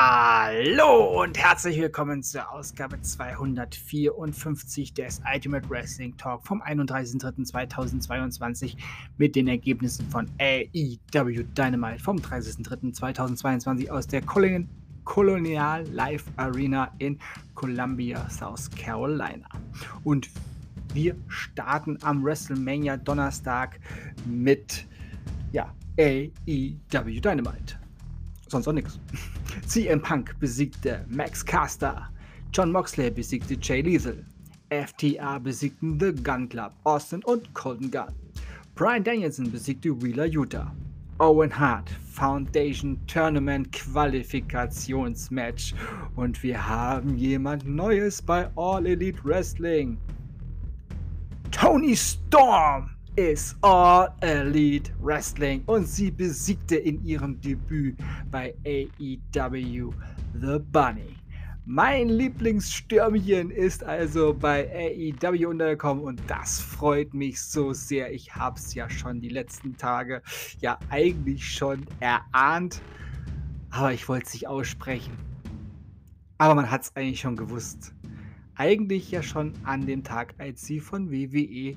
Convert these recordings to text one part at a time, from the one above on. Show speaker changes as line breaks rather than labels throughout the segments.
Hallo und herzlich willkommen zur Ausgabe 254 des Ultimate Wrestling Talk vom 31.03.2022 mit den Ergebnissen von AEW Dynamite vom 30.03.2022 aus der Colonial Life Arena in Columbia, South Carolina. Und wir starten am WrestleMania Donnerstag mit ja, AEW Dynamite sonst auch nichts. CM Punk besiegte Max Caster. John Moxley besiegte Jay Lethal. FTA besiegten The Gun Club, Austin und Colton Gunn. Brian Danielson besiegte Wheeler Utah. Owen Hart Foundation Tournament Qualifikationsmatch. Und wir haben jemand Neues bei All Elite Wrestling. Tony Storm ist All Elite Wrestling und sie besiegte in ihrem Debüt bei AEW The Bunny. Mein Lieblingsstürmchen ist also bei AEW untergekommen und das freut mich so sehr. Ich habe es ja schon die letzten Tage ja eigentlich schon erahnt, aber ich wollte es nicht aussprechen. Aber man hat es eigentlich schon gewusst. Eigentlich ja schon an dem Tag, als sie von WWE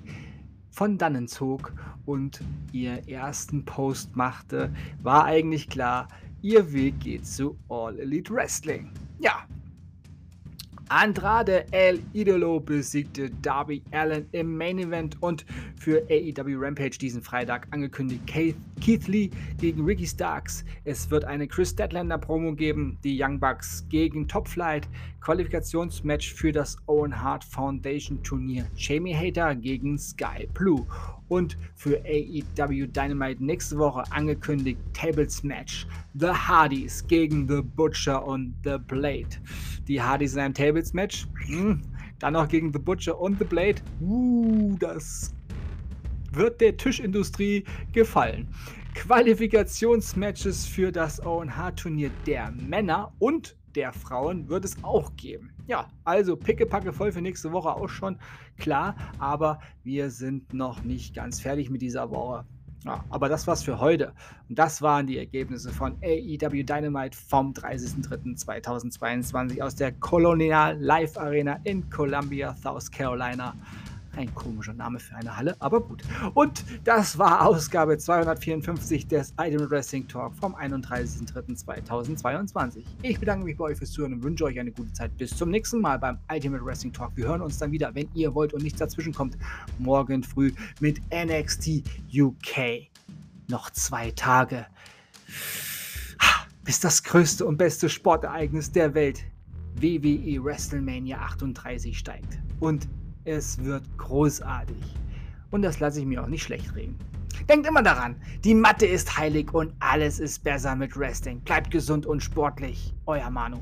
von dannen zog und ihr ersten Post machte, war eigentlich klar, ihr Weg geht zu All Elite Wrestling. Ja, Andrade El Idolo besiegte Darby Allen im Main Event und für AEW Rampage diesen Freitag angekündigt Keith, Lee gegen Ricky Starks. Es wird eine Chris Statlander Promo geben, die Young Bucks gegen Top Flight, Qualifikationsmatch für das Owen Hart Foundation Turnier, Jamie Hater gegen Sky Blue und für AEW Dynamite nächste Woche angekündigt Tables Match. The Hardys gegen The Butcher und The Blade. Die Hardys in einem Tables Match. Hm. Dann noch gegen The Butcher und The Blade. Uh, das wird der Tischindustrie gefallen. Qualifikationsmatches für das Owen Hart Turnier der Männer und der Frauen wird es auch geben. Ja, also pickepacke voll für nächste Woche auch schon, klar, aber wir sind noch nicht ganz fertig mit dieser Woche. Ja, aber das war's für heute. Und das waren die Ergebnisse von AEW Dynamite vom 30.03.2022 aus der Colonial Live Arena in Columbia, South Carolina. Ein komischer Name für eine Halle, aber gut. Und das war Ausgabe 254 des Item Wrestling Talk vom 31.03.2022. Ich bedanke mich bei euch fürs Zuhören und wünsche euch eine gute Zeit. Bis zum nächsten Mal beim Ultimate Wrestling Talk. Wir hören uns dann wieder, wenn ihr wollt und nichts dazwischen kommt, morgen früh mit NXT UK. Noch zwei Tage. Bis das größte und beste Sportereignis der Welt, WWE WrestleMania 38, steigt. Und es wird großartig. Und das lasse ich mir auch nicht schlecht reden. Denkt immer daran, die Matte ist heilig und alles ist besser mit Wrestling. Bleibt gesund und sportlich. Euer Manu.